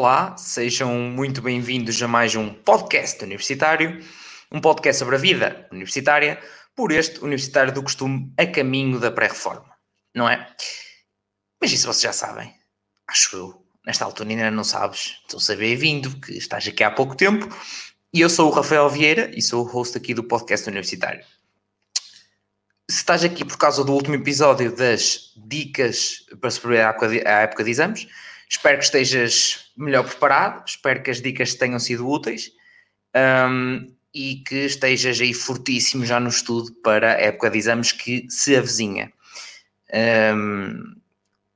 Olá, sejam muito bem-vindos a mais um podcast universitário, um podcast sobre a vida universitária, por este universitário do costume a caminho da pré-reforma, não é? Mas isso vocês já sabem, acho eu. Nesta altura ainda não sabes, então seja bem-vindo, que estás aqui há pouco tempo. E eu sou o Rafael Vieira e sou o host aqui do podcast universitário. Se estás aqui por causa do último episódio das dicas para preparar à época de exames, espero que estejas melhor preparado, espero que as dicas tenham sido úteis um, e que estejas aí fortíssimo já no estudo para a época de exames que se avizinha. Um,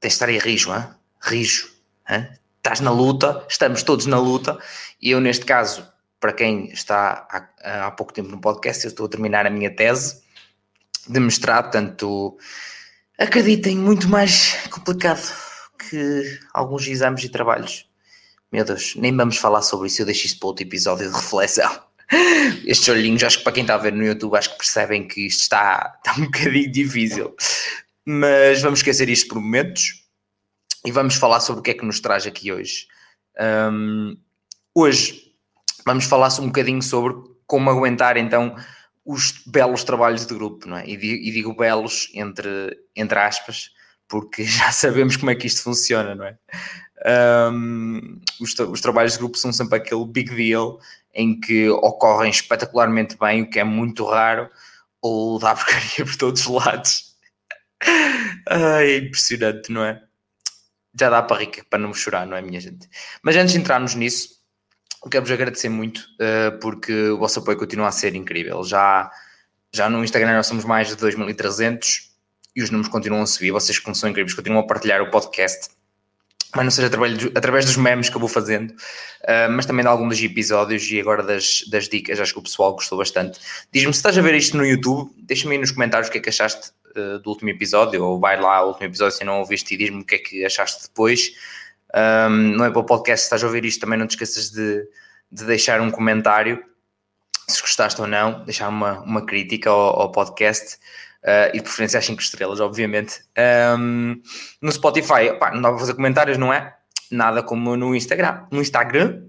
tens de estar aí rijo, hein? rijo. Hein? Estás na luta, estamos todos na luta e eu neste caso, para quem está há, há pouco tempo no podcast, eu estou a terminar a minha tese de mestrado, portanto, acreditem, muito mais complicado que alguns exames e trabalhos. Meu Deus, nem vamos falar sobre isso, eu deixo isso para outro episódio de reflexão. Estes olhinhos, acho que para quem está a ver no YouTube, acho que percebem que isto está, está um bocadinho difícil. Mas vamos esquecer isto por momentos e vamos falar sobre o que é que nos traz aqui hoje. Um, hoje vamos falar um bocadinho sobre como aguentar então os belos trabalhos de grupo, não é? E digo, belos entre, entre aspas, porque já sabemos como é que isto funciona, não é? Um, os, os, trabalhos de grupo são sempre aquele big deal em que ocorrem espetacularmente bem, o que é muito raro, ou dá porcaria por todos os lados. Ai, é impressionante, não é? Já dá para rica para não chorar, não é, minha gente? Mas antes de entrarmos nisso, quero-vos agradecer muito uh, porque o vosso apoio continua a ser incrível. Já, já no Instagram nós somos mais de 2.300 e os números continuam a subir. Vocês, como são incríveis, continuam a partilhar o podcast. Mas não seja através, dos memes que eu vou fazendo, uh, mas também de alguns dos episódios e agora das, das dicas. Acho que o pessoal gostou bastante. Diz-me se estás a ver isto no YouTube, deixa-me aí nos comentários o que é que achaste uh, do último episódio, ou vai lá ao último episódio se não ouviste e diz-me o que é que achaste depois. Um, não é para o podcast, se estás a ouvir isto, também não te esqueças de, de deixar um comentário, se gostaste ou não, deixar uma, uma crítica ao, ao podcast. Uh, e de preferência às 5 estrelas, obviamente. Um, no Spotify, pá, não dá para fazer comentários, não é? Nada como no Instagram. No Instagram,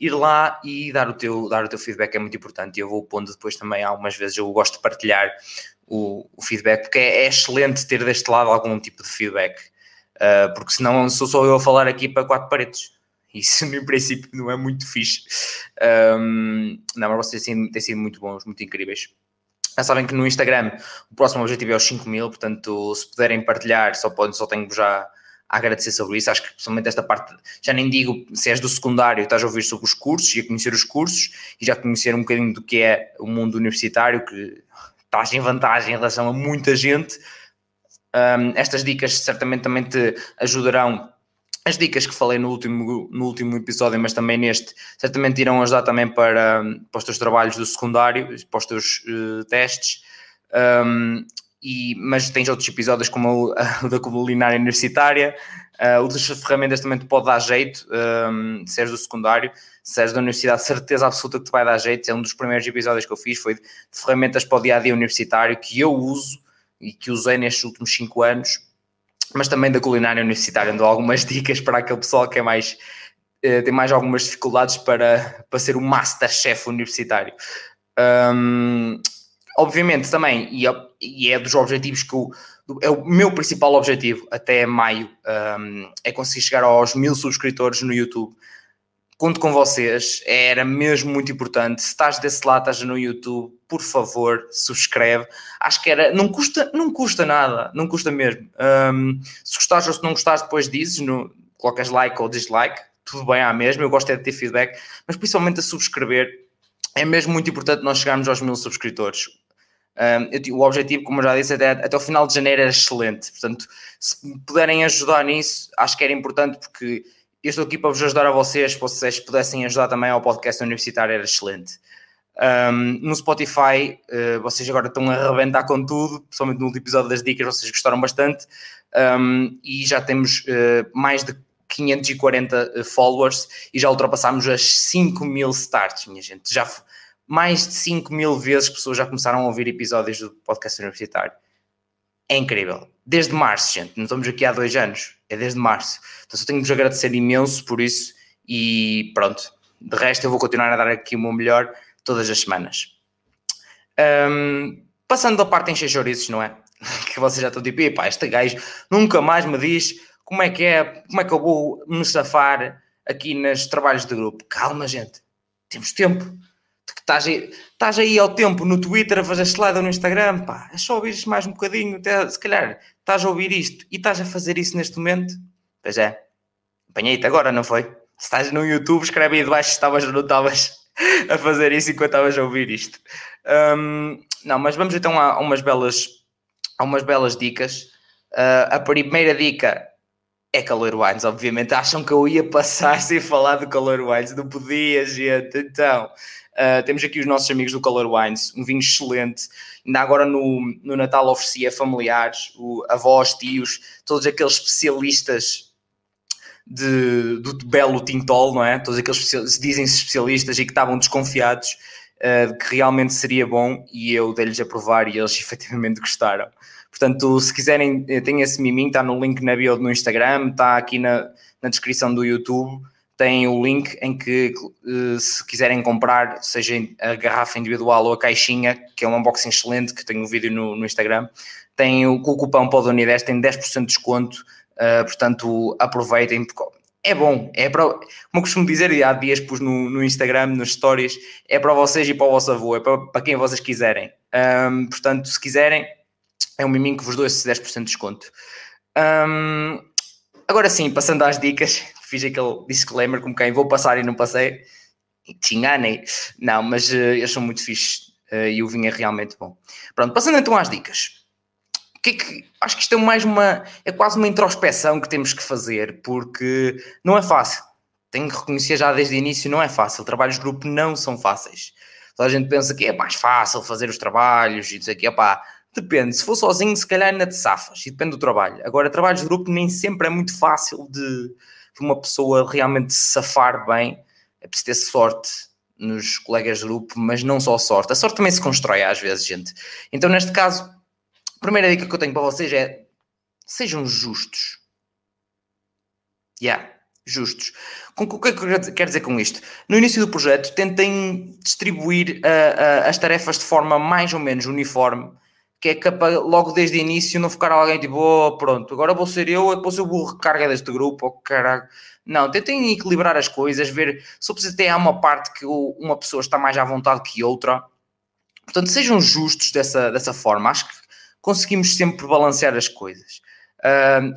ir lá e dar o teu, dar o teu feedback é muito importante. Eu vou pondo depois também, algumas vezes, eu gosto de partilhar o, o feedback, porque é, é, excelente ter deste lado algum tipo de feedback. Uh, porque senão sou só eu a falar aqui para quatro paredes. Isso, no princípio, não é muito fixe. Um, não, mas vocês têm, têm sido muito bons, muito incríveis. Já sabem que no Instagram o próximo objetivo é os 5 mil, portanto, se puderem partilhar, só, podem, só tenho já a agradecer sobre isso. Acho que principalmente esta parte, já nem digo se és do secundário, estás a ouvir sobre os cursos e a conhecer os cursos e já conhecer um bocadinho do que é o mundo universitário, que estás em vantagem em relação a muita gente um, estas dicas certamente também te ajudarão. As dicas que falei no último, no último episódio, mas também neste, certamente irão ajudar também para, para os teus trabalhos do secundário, para os teus uh, testes. Um, e, mas tens outros episódios como o da culinária universitária, uh, outras ferramentas também te pode dar jeito, um, se és do secundário, se és da universidade, certeza absoluta que te vai dar jeito. É um dos primeiros episódios que eu fiz, foi de ferramentas para o dia a dia universitário que eu uso e que usei nestes últimos 5 anos, mas também da culinária universitária, dou algumas dicas para aquele pessoal que é mais uh, tem mais algumas dificuldades para, para ser o masterchef universitário. Um, obviamente também, e é, e é, dos objetivos que eu, é o meu principal objetivo até maio, um, é conseguir chegar aos mil subscritores no YouTube conto com vocês, era mesmo muito importante. Se estás desse lado, estás no YouTube, por favor, subscreve. Acho que era, não custa, não custa nada, não custa mesmo. Um, se gostares ou se não gostares, depois dizes, no, colocas like ou dislike, tudo bem à mesma. Eu gosto é de ter feedback, mas principalmente a subscrever. É mesmo muito importante nós chegarmos aos mil subscritores. Um, o objetivo, como eu já disse, até, até o final de janeiro era excelente. Portanto, se puderem ajudar nisso, acho que era importante porque eu estou aqui para vos ajudar a vocês, se vocês pudessem ajudar também ao podcast universitário, era excelente. Um, no Spotify, uh, vocês agora estão a arrebentar com tudo, principalmente no último episódio das dicas, vocês gostaram bastante, um, e já temos uh, mais de 540 eh, followers e já ultrapassámos as 5 mil starts, minha gente. Já mais de 5 mil vezes pessoas já começaram a ouvir episódios do podcast universitário. É incrível. Desde março, gente, não estamos aqui há dois anos, é desde março. Então só tenho de vos agradecer imenso por isso e pronto. De resto, eu vou continuar a dar aqui o meu melhor todas as semanas. Um, passando da parte em chouriços, não é? que vocês já estão tipo, epá, este gajo nunca mais me diz como é que é, como é que eu vou me safar aqui nos trabalhos de grupo. Calma, gente, temos tempo. Estás aí, estás aí ao tempo no Twitter a fazer slide no Instagram, pá, é só ouvir isto mais um bocadinho, até, se calhar estás a ouvir isto e estás a fazer isso neste momento. Pois é, apanhei-te agora, não foi? Se estás no YouTube, escreve aí debaixo se estavas ou não estavas a fazer isso enquanto estavas a ouvir isto. Um, não, mas vamos então a, umas belas, a umas belas dicas. Uh, a primeira dica é Calor Wines, obviamente. Acham que eu ia passar sem falar do Calor Wines? Não podia, gente. Então, uh, temos aqui os nossos amigos do Calor Wines, um vinho excelente. Ainda agora no, no Natal oferecia familiares, o, avós, tios, todos aqueles especialistas de, do belo Tintol, não é? Todos aqueles se dizem-se especialistas e que estavam desconfiados uh, que realmente seria bom e eu dei-lhes a provar e eles efetivamente gostaram. Portanto, se quiserem, eh, tem esse miminho, está no link na bio no Instagram, está aqui na, na descrição do YouTube, tem o link em que uh, se quiserem comprar, seja a garrafa individual ou a caixinha, que é um unboxing excelente, que tenho um vídeo no, no Instagram, tem o, o cupom PODUNI10 tem 10% de desconto Uh, portanto, aproveitem, porque é bom, é para, como eu costumo dizer, há dias pus no, no Instagram, nos stories, é para vocês e para o vosso avô, é para, para quem vocês quiserem. Um, portanto, se quiserem, é um miminho que vos dou esse 10% de desconto. Um, agora sim, passando às dicas, fiz aquele disclaimer como quem vou passar e não passei, te enganei. Não, mas uh, eles são muito fixes uh, e o vinho é realmente bom. Pronto, passando então às dicas. Que é que acho que isto é mais uma é quase uma introspeção que temos que fazer porque não é fácil. Tenho que reconhecer já desde o início não é fácil. Trabalhos de grupo não são fáceis. Toda a gente pensa que é mais fácil fazer os trabalhos e dizer que opá, depende, se for sozinho se calhar ainda te safas e depende do trabalho. Agora trabalhos de grupo nem sempre é muito fácil de, de uma pessoa realmente se safar bem é preciso ter sorte nos colegas de grupo, mas não só sorte. A sorte também se constrói às vezes, gente. Então, neste caso, primeira dica que eu tenho para vocês é sejam justos. Yeah, justos. Com, o que é que quero dizer com isto? No início do projeto, tentem distribuir uh, uh, as tarefas de forma mais ou menos uniforme, que é capaz, logo desde o início não ficar alguém tipo, oh, pronto, agora vou ser eu, depois eu vou recarga deste grupo, oh, caralho. Não, tentem equilibrar as coisas, ver se preciso ter uma parte que uma pessoa está mais à vontade que outra. Portanto, sejam justos dessa, dessa forma. Acho que conseguimos sempre balancear as coisas.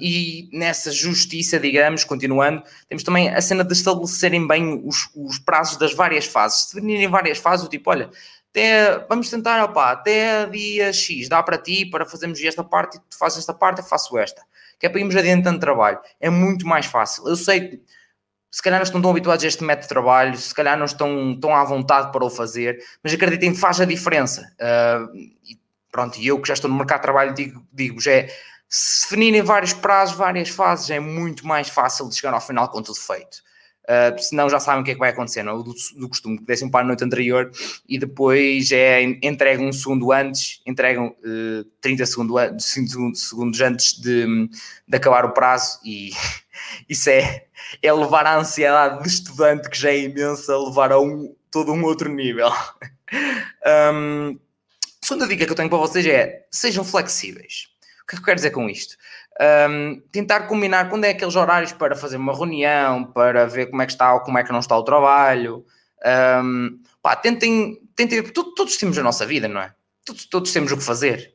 E nessa justiça, digamos, continuando, temos também a cena de estabelecerem bem os, os prazos das várias fases. Se definirem várias fases, o tipo, olha, até, vamos tentar, opa, até dia X, dá para ti, para fazermos esta parte, tu fazes esta parte, eu faço esta. Que é para irmos adiantando trabalho. É muito mais fácil. Eu sei que se calhar não estão tão habituados a este método de trabalho, se calhar não estão tão à vontade para o fazer, mas acreditem, faz a diferença. Uh, Pronto, e eu que já estou no mercado de trabalho digo-vos digo é se definirem vários prazos, várias fases, é muito mais fácil de chegar ao final com tudo feito. Uh, senão já sabem o que é que vai acontecer, não? É? Do, do costume, que dessem para a noite anterior e depois é entregam um segundo antes, entregam uh, 30 segundo, segundos antes de, de acabar o prazo e isso é, é levar a ansiedade do estudante que já é imensa, levar a um, todo um outro nível. um, segunda dica que eu tenho para vocês é sejam flexíveis. O que é que eu quero dizer com isto? Um, tentar combinar quando é aqueles horários para fazer uma reunião, para ver como é que está ou como é que não está o trabalho. Um, pá, tentem, tentem todos, todos, temos a nossa vida, não é? Todos, todos temos o que fazer.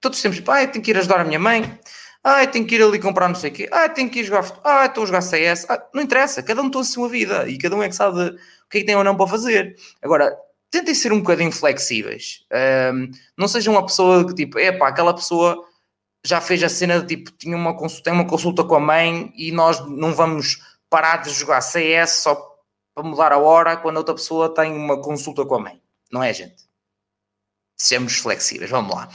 Todos temos, pá, tenho que ir ajudar a minha mãe. Ah, tenho que ir ali comprar não sei o quê. Ah, tenho que ir jogar Ah, estou a jogar CS. Ah, não interessa, cada um tem a sua vida e cada um é que sabe o que é que tem ou não para fazer. Agora, tentem ser um bocadinho flexíveis. Um, não sejam uma pessoa que tipo, epá, aquela pessoa já fez a cena de tipo, tinha uma consulta, tem uma consulta com a mãe e nós não vamos parar de jogar CS só para mudar a hora quando outra pessoa tem uma consulta com a mãe. Não é, gente? Sejamos flexíveis, vamos lá.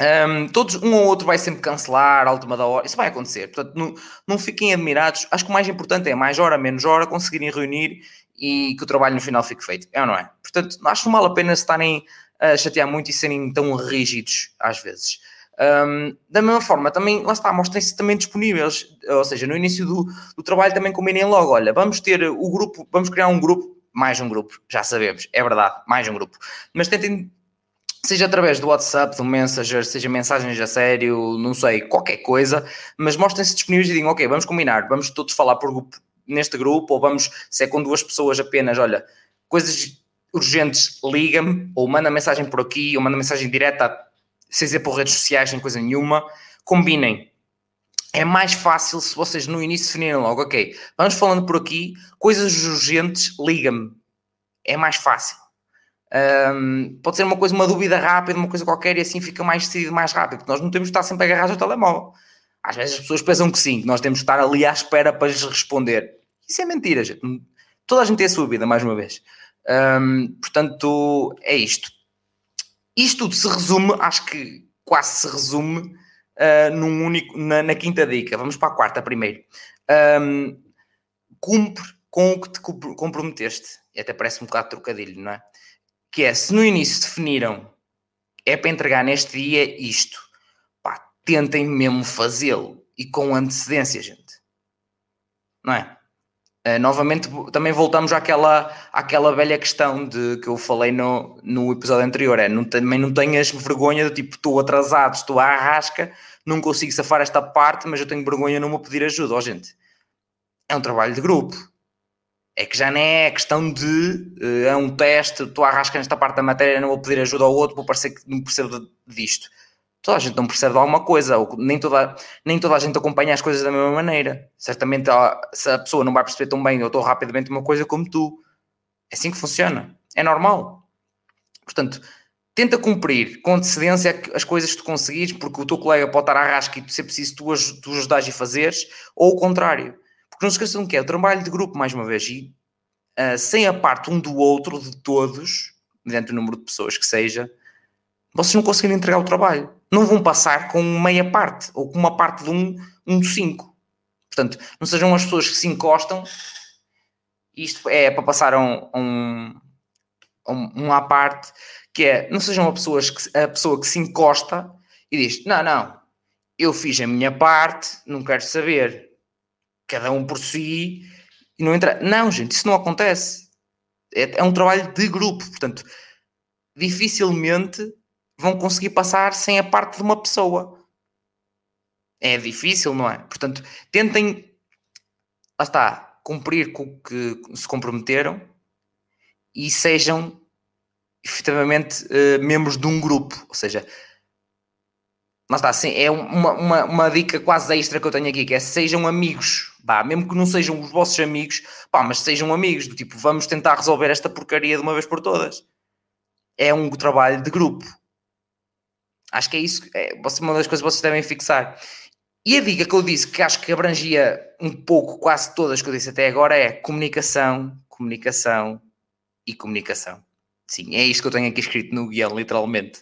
Um, todos, um ou outro vai sempre cancelar a última da hora, isso vai acontecer. Portanto, não, não fiquem admirados. Acho que o mais importante é mais hora, menos hora, conseguirem reunir e que o trabalho no final fique feito. É ou não é? Portanto, acho que não vale a pena estarem a chatear muito e serem tão rígidos às vezes. Um, da mesma forma, também, lá está, mostrem-se também disponíveis, ou seja, no início do, do trabalho também combinem logo, olha, vamos ter o grupo, vamos criar um grupo, mais um grupo, já sabemos, é verdade, mais um grupo, mas tentem, seja através do WhatsApp, do Messenger, seja mensagens a sério, não sei, qualquer coisa, mas mostrem-se disponíveis e digam, ok, vamos combinar, vamos todos falar por grupo, neste grupo, ou vamos, se é com duas pessoas apenas, olha, coisas urgentes, liga-me, ou manda mensagem por aqui, ou manda mensagem direta sem dizer por redes sociais, sem coisa nenhuma, combinem. É mais fácil se vocês no início definirem logo, ok, vamos falando por aqui, coisas urgentes, liga-me. É mais fácil. Um, pode ser uma coisa, uma dúvida rápida, uma coisa qualquer, e assim fica mais decidido mais rápido, porque nós não temos de estar sempre agarrados ao telemóvel. Às vezes as pessoas pensam que sim, que nós temos de estar ali à espera para lhes responder. Isso é mentira, gente. Toda a gente tem a sua vida, mais uma vez. Um, portanto, é isto. Isto tudo se resume, acho que quase se resume uh, num único, na, na, quinta dica. Vamos para a quarta primeiro. Um, cumpre com o que te comprometeste. E até parece um bocado trocadilho, não é? Que é, se no início definiram é para entregar neste dia isto, pá, tentem mesmo fazê-lo e com antecedência, gente. Não é? Uh, novamente, também voltamos àquela, àquela velha questão de que eu falei no, no episódio anterior: é não, também não tenhas vergonha do tipo, estou atrasado, estou à arrasca, não consigo safar esta parte, mas eu tenho vergonha não me pedir ajuda. Oh, gente, é um trabalho de grupo. É que já nem é questão de uh, é um teste, estou à arrasca nesta parte da matéria, não vou pedir ajuda ao outro, vou parecer que não percebo disto toda a gente não percebe de alguma coisa, ou nem toda, nem toda a gente acompanha as coisas da mesma maneira. Certamente, se a pessoa não vai perceber tão bem ou tão rapidamente uma coisa como tu, é assim que funciona. É normal. Portanto, tenta cumprir com antecedência as coisas que tu conseguires, porque o teu colega pode estar à rasca e ser preciso tu, tu ajudares e fazeres, ou o contrário. Porque não se esqueçam que é o trabalho de grupo, mais uma vez, e uh, sem a parte um do outro, de todos, mediante o número de pessoas que seja, vocês não conseguirem entregar o trabalho. Não vão passar com meia parte ou com uma parte de um, um cinco. Portanto, não sejam as pessoas que se encostam. Isto é para passar um, um, um, à parte que é não sejam as pessoas que, a pessoa que se encosta e diz: Não, não, eu fiz a minha parte, não quero saber. Cada um por si e não entra. Não, gente, isso não acontece. É, é um trabalho de grupo, portanto, dificilmente vão conseguir passar sem a parte de uma pessoa. É difícil, não é? Portanto, tentem, lá está, cumprir com o que se comprometeram e sejam efetivamente uh, membros de um grupo. Ou seja, lá está, assim, é uma, uma, uma, dica quase extra que eu tenho aqui, que é sejam amigos, mesmo que não sejam os vossos amigos, pá, mas sejam amigos, do tipo, vamos tentar resolver esta porcaria de uma vez por todas. É um trabalho de grupo. Acho que é isso, é uma das coisas que vocês devem fixar. E a dica que eu disse, que acho que abrangia um pouco quase todas que eu disse até agora, é comunicação, comunicação e comunicação. Sim, é isto que eu tenho aqui escrito no guião, literalmente.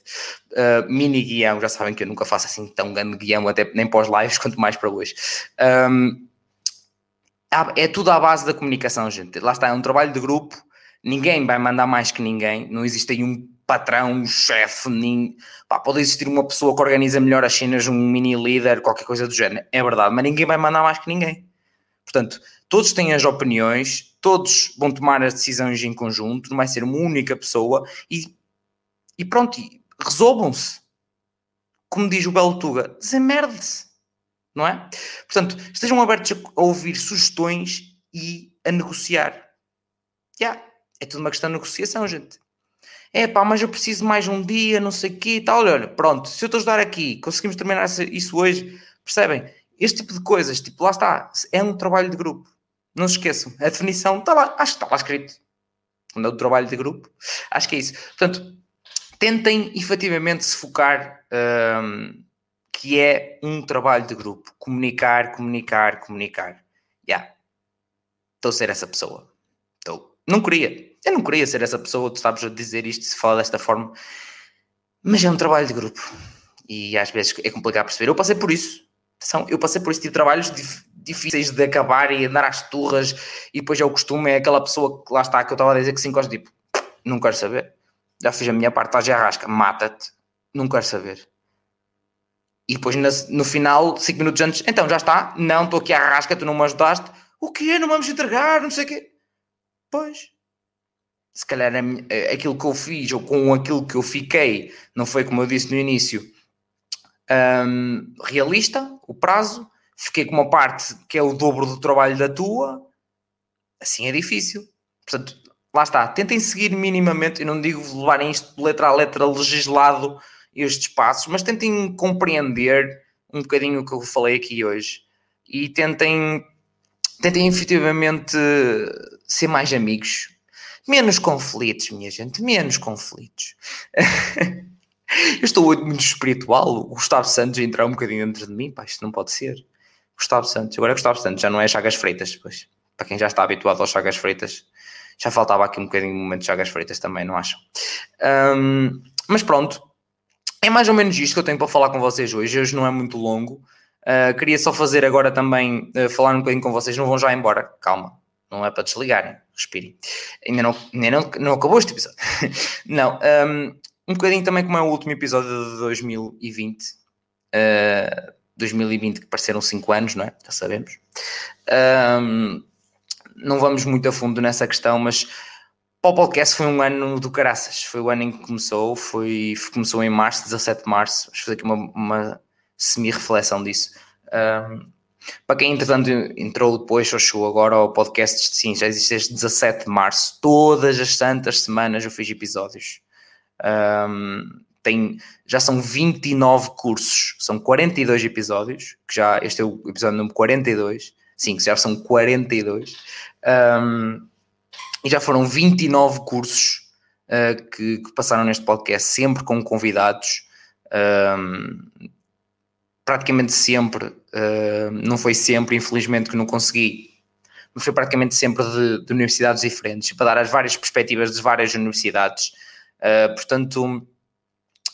Uh, mini guião, já sabem que eu nunca faço assim tão grande guião, até nem pós lives, quanto mais para hoje. Um, é tudo à base da comunicação, gente. Lá está, é um trabalho de grupo, ninguém vai mandar mais que ninguém, não existe aí um patrão, chefe, pode existir uma pessoa que organiza melhor as cenas, um mini líder, qualquer coisa do género, é verdade, mas ninguém vai mandar mais que ninguém. Portanto, todos têm as opiniões, todos vão tomar as decisões em conjunto, não vai ser uma única pessoa e, e pronto, resolvam-se. Como diz o Belo Tuga, desemerde-se, não é? Portanto, estejam abertos a ouvir sugestões e a negociar. Já, yeah, é tudo uma questão de negociação, gente é pá, mas eu preciso mais um dia, não sei o quê e tal. Olha, pronto, se eu te ajudar aqui, conseguimos terminar isso hoje, percebem? Este tipo de coisas, tipo, lá está, é um trabalho de grupo. Não se esqueçam, a definição está lá, acho que está lá escrito. Quando é o trabalho de grupo, acho que é isso. Portanto, tentem efetivamente se focar um, que é um trabalho de grupo. Comunicar, comunicar, comunicar. Já. Yeah. Estou a ser essa pessoa. Estou. Não queria. Eu não queria ser essa pessoa, tu sabes a dizer isto, se fala desta forma, mas é um trabalho de grupo e às vezes é complicado perceber. Eu passei por isso, são, eu passei por esse tipo de trabalhos dif, difíceis de acabar e andar às turras, e depois é o costume, é aquela pessoa que lá está, que eu estava a dizer que se encosta, tipo, não quero saber, já fiz a minha parte, estás de arrasca, mata-te, não quero saber. e depois no final, 5 minutos antes, então já está, não, estou aqui à rasca, tu não me ajudaste, o quê? Não vamos entregar, não sei o quê. Pois, se calhar aquilo que eu fiz ou com aquilo que eu fiquei não foi como eu disse no início um, realista, o prazo, fiquei com uma parte que é o dobro do trabalho da tua, assim é difícil. Portanto, lá está, tentem seguir minimamente, eu não digo levarem isto letra a letra legislado estes passos, mas tentem compreender um bocadinho o que eu falei aqui hoje e tentem, tentem efetivamente ser mais amigos. Menos conflitos, minha gente, menos conflitos. eu estou muito espiritual. O Gustavo Santos entrar um bocadinho dentro de mim, pá, isto não pode ser. Gustavo Santos, agora é Gustavo Santos, já não é Chagas Freitas, pois. Para quem já está habituado aos Chagas Freitas, já faltava aqui um bocadinho de momento de Chagas Freitas também, não acham? Um, mas pronto, é mais ou menos isto que eu tenho para falar com vocês hoje. Hoje não é muito longo. Uh, queria só fazer agora também, uh, falar um bocadinho com vocês. Não vão já embora, calma. Não é para desligarem, respirem. Ainda não, ainda não, não acabou este episódio. não, um, um bocadinho também como é o último episódio de 2020. Uh, 2020 que pareceram 5 anos, não é? Já sabemos. Um, não vamos muito a fundo nessa questão, mas para o podcast foi um ano do caraças. Foi o ano em que começou, foi, começou em março, 17 de março. Vamos fazer aqui uma, uma semi-reflexão disso. Um, para quem, entretanto, entrou depois ou chegou agora ao podcast, sim, já existe desde 17 de março. Todas as santas semanas eu fiz episódios. Um, tem, já são 29 cursos, são 42 episódios, que já este é o episódio número 42. Sim, já são 42. Um, e já foram 29 cursos uh, que, que, passaram neste podcast, sempre com convidados. Um, praticamente sempre, uh, não foi sempre, infelizmente, que não consegui, mas foi praticamente sempre de, de universidades diferentes, para dar as várias perspectivas de várias universidades. Uh, portanto,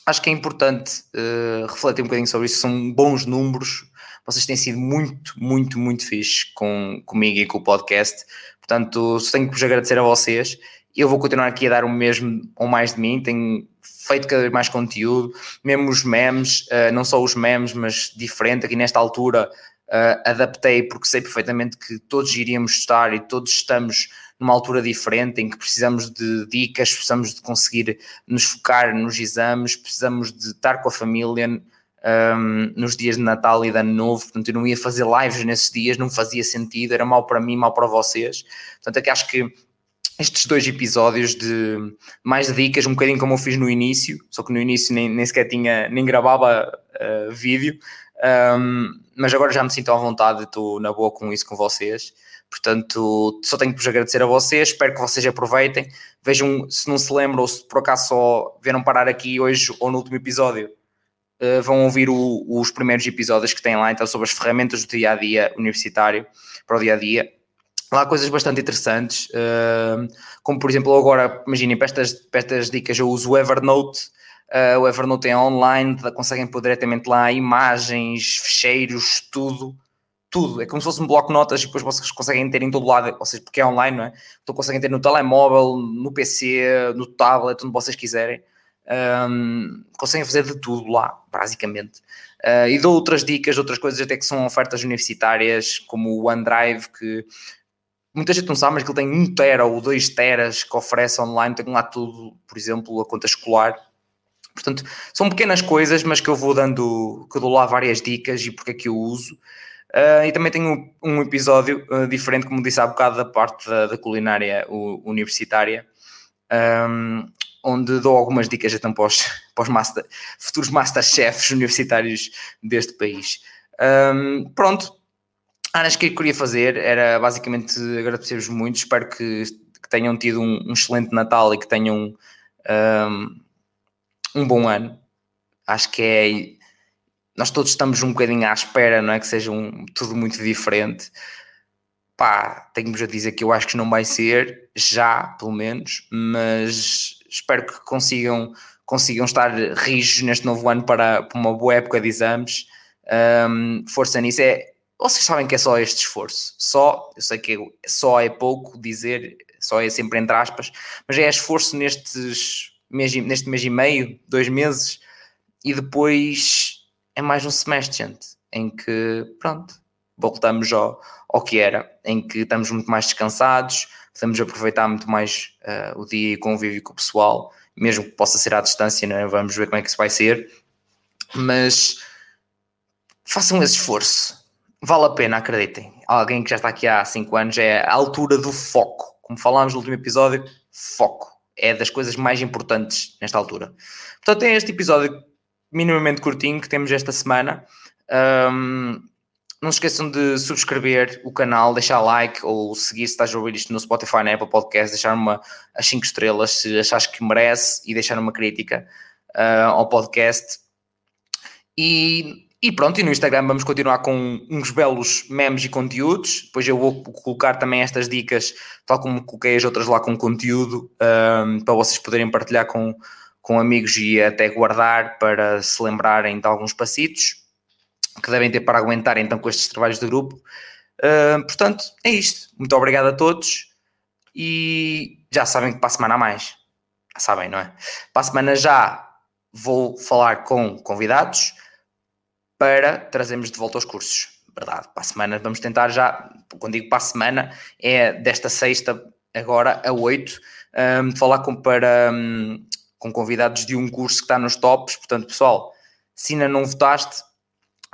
acho que é importante uh, refletir um bocadinho sobre isso. São bons números, vocês têm sido muito, muito, muito fixe com, comigo e com o podcast. Portanto, só tenho que vos agradecer a vocês. Eu vou continuar aqui a dar o mesmo ou mais de mim. Tenho feito cada vez mais conteúdo, mesmo os memes, uh, não só os memes, mas diferente. Aqui nesta altura uh, adaptei porque sei perfeitamente que todos iríamos estar e todos estamos numa altura diferente em que precisamos de dicas, precisamos de conseguir nos focar nos exames, precisamos de estar com a família, um, nos dias de Natal e de Ano Novo, portanto eu não ia fazer lives nesses dias, não fazia sentido, era mal para mim, mal para vocês. Portanto, é que acho que estes dois episódios de mais dicas, um bocadinho como eu fiz no início, só que no início nem, nem sequer tinha, nem gravava uh, vídeo, um, mas agora já me sinto à vontade, estou na boa com isso com vocês. Portanto, só tenho que vos agradecer a vocês, espero que vocês aproveitem. Vejam se não se lembram ou se por acaso só vieram parar aqui hoje ou no último episódio uh, vão ouvir o, os primeiros episódios que têm lá, então, sobre as ferramentas do dia a dia universitário para o dia a dia. Lá há coisas bastante interessantes, uh, como por exemplo, agora, imaginem, para estas, para estas dicas eu uso o Evernote. Uh, o Evernote é online, conseguem pôr diretamente lá imagens, fecheiros, tudo tudo. É como se fosse um bloco de notas e depois vocês conseguem ter em todo lado, ou seja, porque é online, não é? Então conseguem ter no telemóvel, no PC, no tablet, onde vocês quiserem. Um, conseguem fazer de tudo lá, basicamente. Uh, e dou outras dicas, outras coisas até que são ofertas universitárias, como o OneDrive, que muita gente não sabe, mas que ele tem 1 tera ou 2 teras que oferece online, tem lá tudo, por exemplo, a conta escolar. Portanto, são pequenas coisas, mas que eu vou dando, que eu dou lá várias dicas e porque é que eu uso. Uh, e também tenho um, um episódio uh, diferente, como disse há bocado, da parte da, da culinária universitária, um, onde dou algumas dicas então para os, para os master, futuros masterchefs universitários deste país. Um, pronto, acho que eu queria fazer era basicamente agradecer-vos muito. Espero que, que tenham tido um, um, excelente Natal e que tenham um, um bom ano. Acho que é. Nós todos estamos um bocadinho à espera, não é? Que seja um, tudo muito diferente. Pá, tenho-vos a dizer que eu acho que não vai ser, já, pelo menos, mas espero que consigam, consigam estar rijos neste novo ano para, para uma boa época de exames. Um, força nisso. É, vocês sabem que é só este esforço. Só, eu sei que só é pouco dizer, só é sempre entre aspas, mas é esforço nestes mês, neste mês e meio, dois meses, e depois é mais um semestre, gente, em que, pronto, voltamos ao, ao que era, em que estamos muito mais descansados, podemos aproveitar muito mais uh, o dia e convívio com o pessoal, mesmo que possa ser à distância, né? vamos ver como é que isso vai ser, mas façam esse esforço, vale a pena, acreditem. Alguém que já está aqui há 5 anos é a altura do foco, como falámos no último episódio, foco é das coisas mais importantes nesta altura. Portanto, tem este episódio minimamente curtinho que temos esta semana. Um, não se esqueçam de subscrever o canal, deixar like ou seguir se estás a ouvir isto no Spotify, na Apple Podcast, deixar uma as 5 estrelas se achas que merece e deixar uma crítica uh, ao podcast. E, e pronto, e no Instagram vamos continuar com uns belos memes e conteúdos. Depois eu vou colocar também estas dicas, tal como coloquei as outras lá com conteúdo, um, para vocês poderem partilhar com, com amigos e até guardar para se lembrarem de alguns passitos que devem ter para aguentar então com estes trabalhos de grupo. Portanto, é isto. Muito obrigado a todos e já sabem que para a semana há mais. Já sabem, não é? Para a semana já vou falar com convidados para trazermos de volta aos cursos. Verdade, para a semana vamos tentar já, quando digo para a semana, é desta sexta agora a 8, um, falar com, para, um, com convidados de um curso que está nos tops. Portanto, pessoal, se ainda não votaste,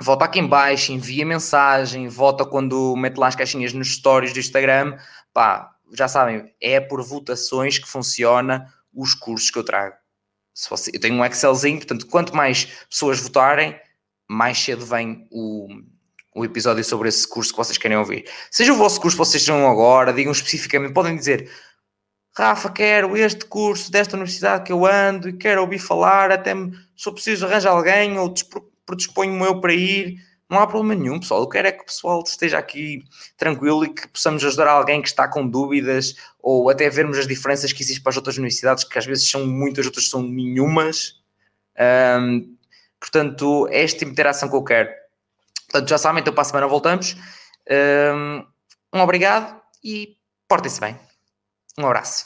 Vota aqui em baixo, envia mensagem, vota quando mete lá as caixinhas nos stories do Instagram. Pá, já sabem, é por votações que funciona os cursos que eu trago. Se eu tenho um Excelzinho, portanto, quanto mais pessoas votarem, mais cedo vem o, o episódio sobre esse curso que vocês querem ouvir. Seja o vosso curso que vocês estão agora, digam especificamente, podem dizer Rafa, quero este curso desta universidade que eu ando e quero ouvir falar, até me, se eu preciso arranjar alguém ou predisponho-me eu para ir, não há problema nenhum, pessoal. Eu quero é que o pessoal esteja aqui tranquilo e que possamos ajudar alguém que está com dúvidas ou até vermos as diferenças que existem para as outras universidades, que às vezes são muitas, outras são nenhumas. Um, Portanto, é este tipo de interação que eu quero. Portanto, já sabem, então para a semana voltamos. Hum, um obrigado e portem-se bem. Um abraço.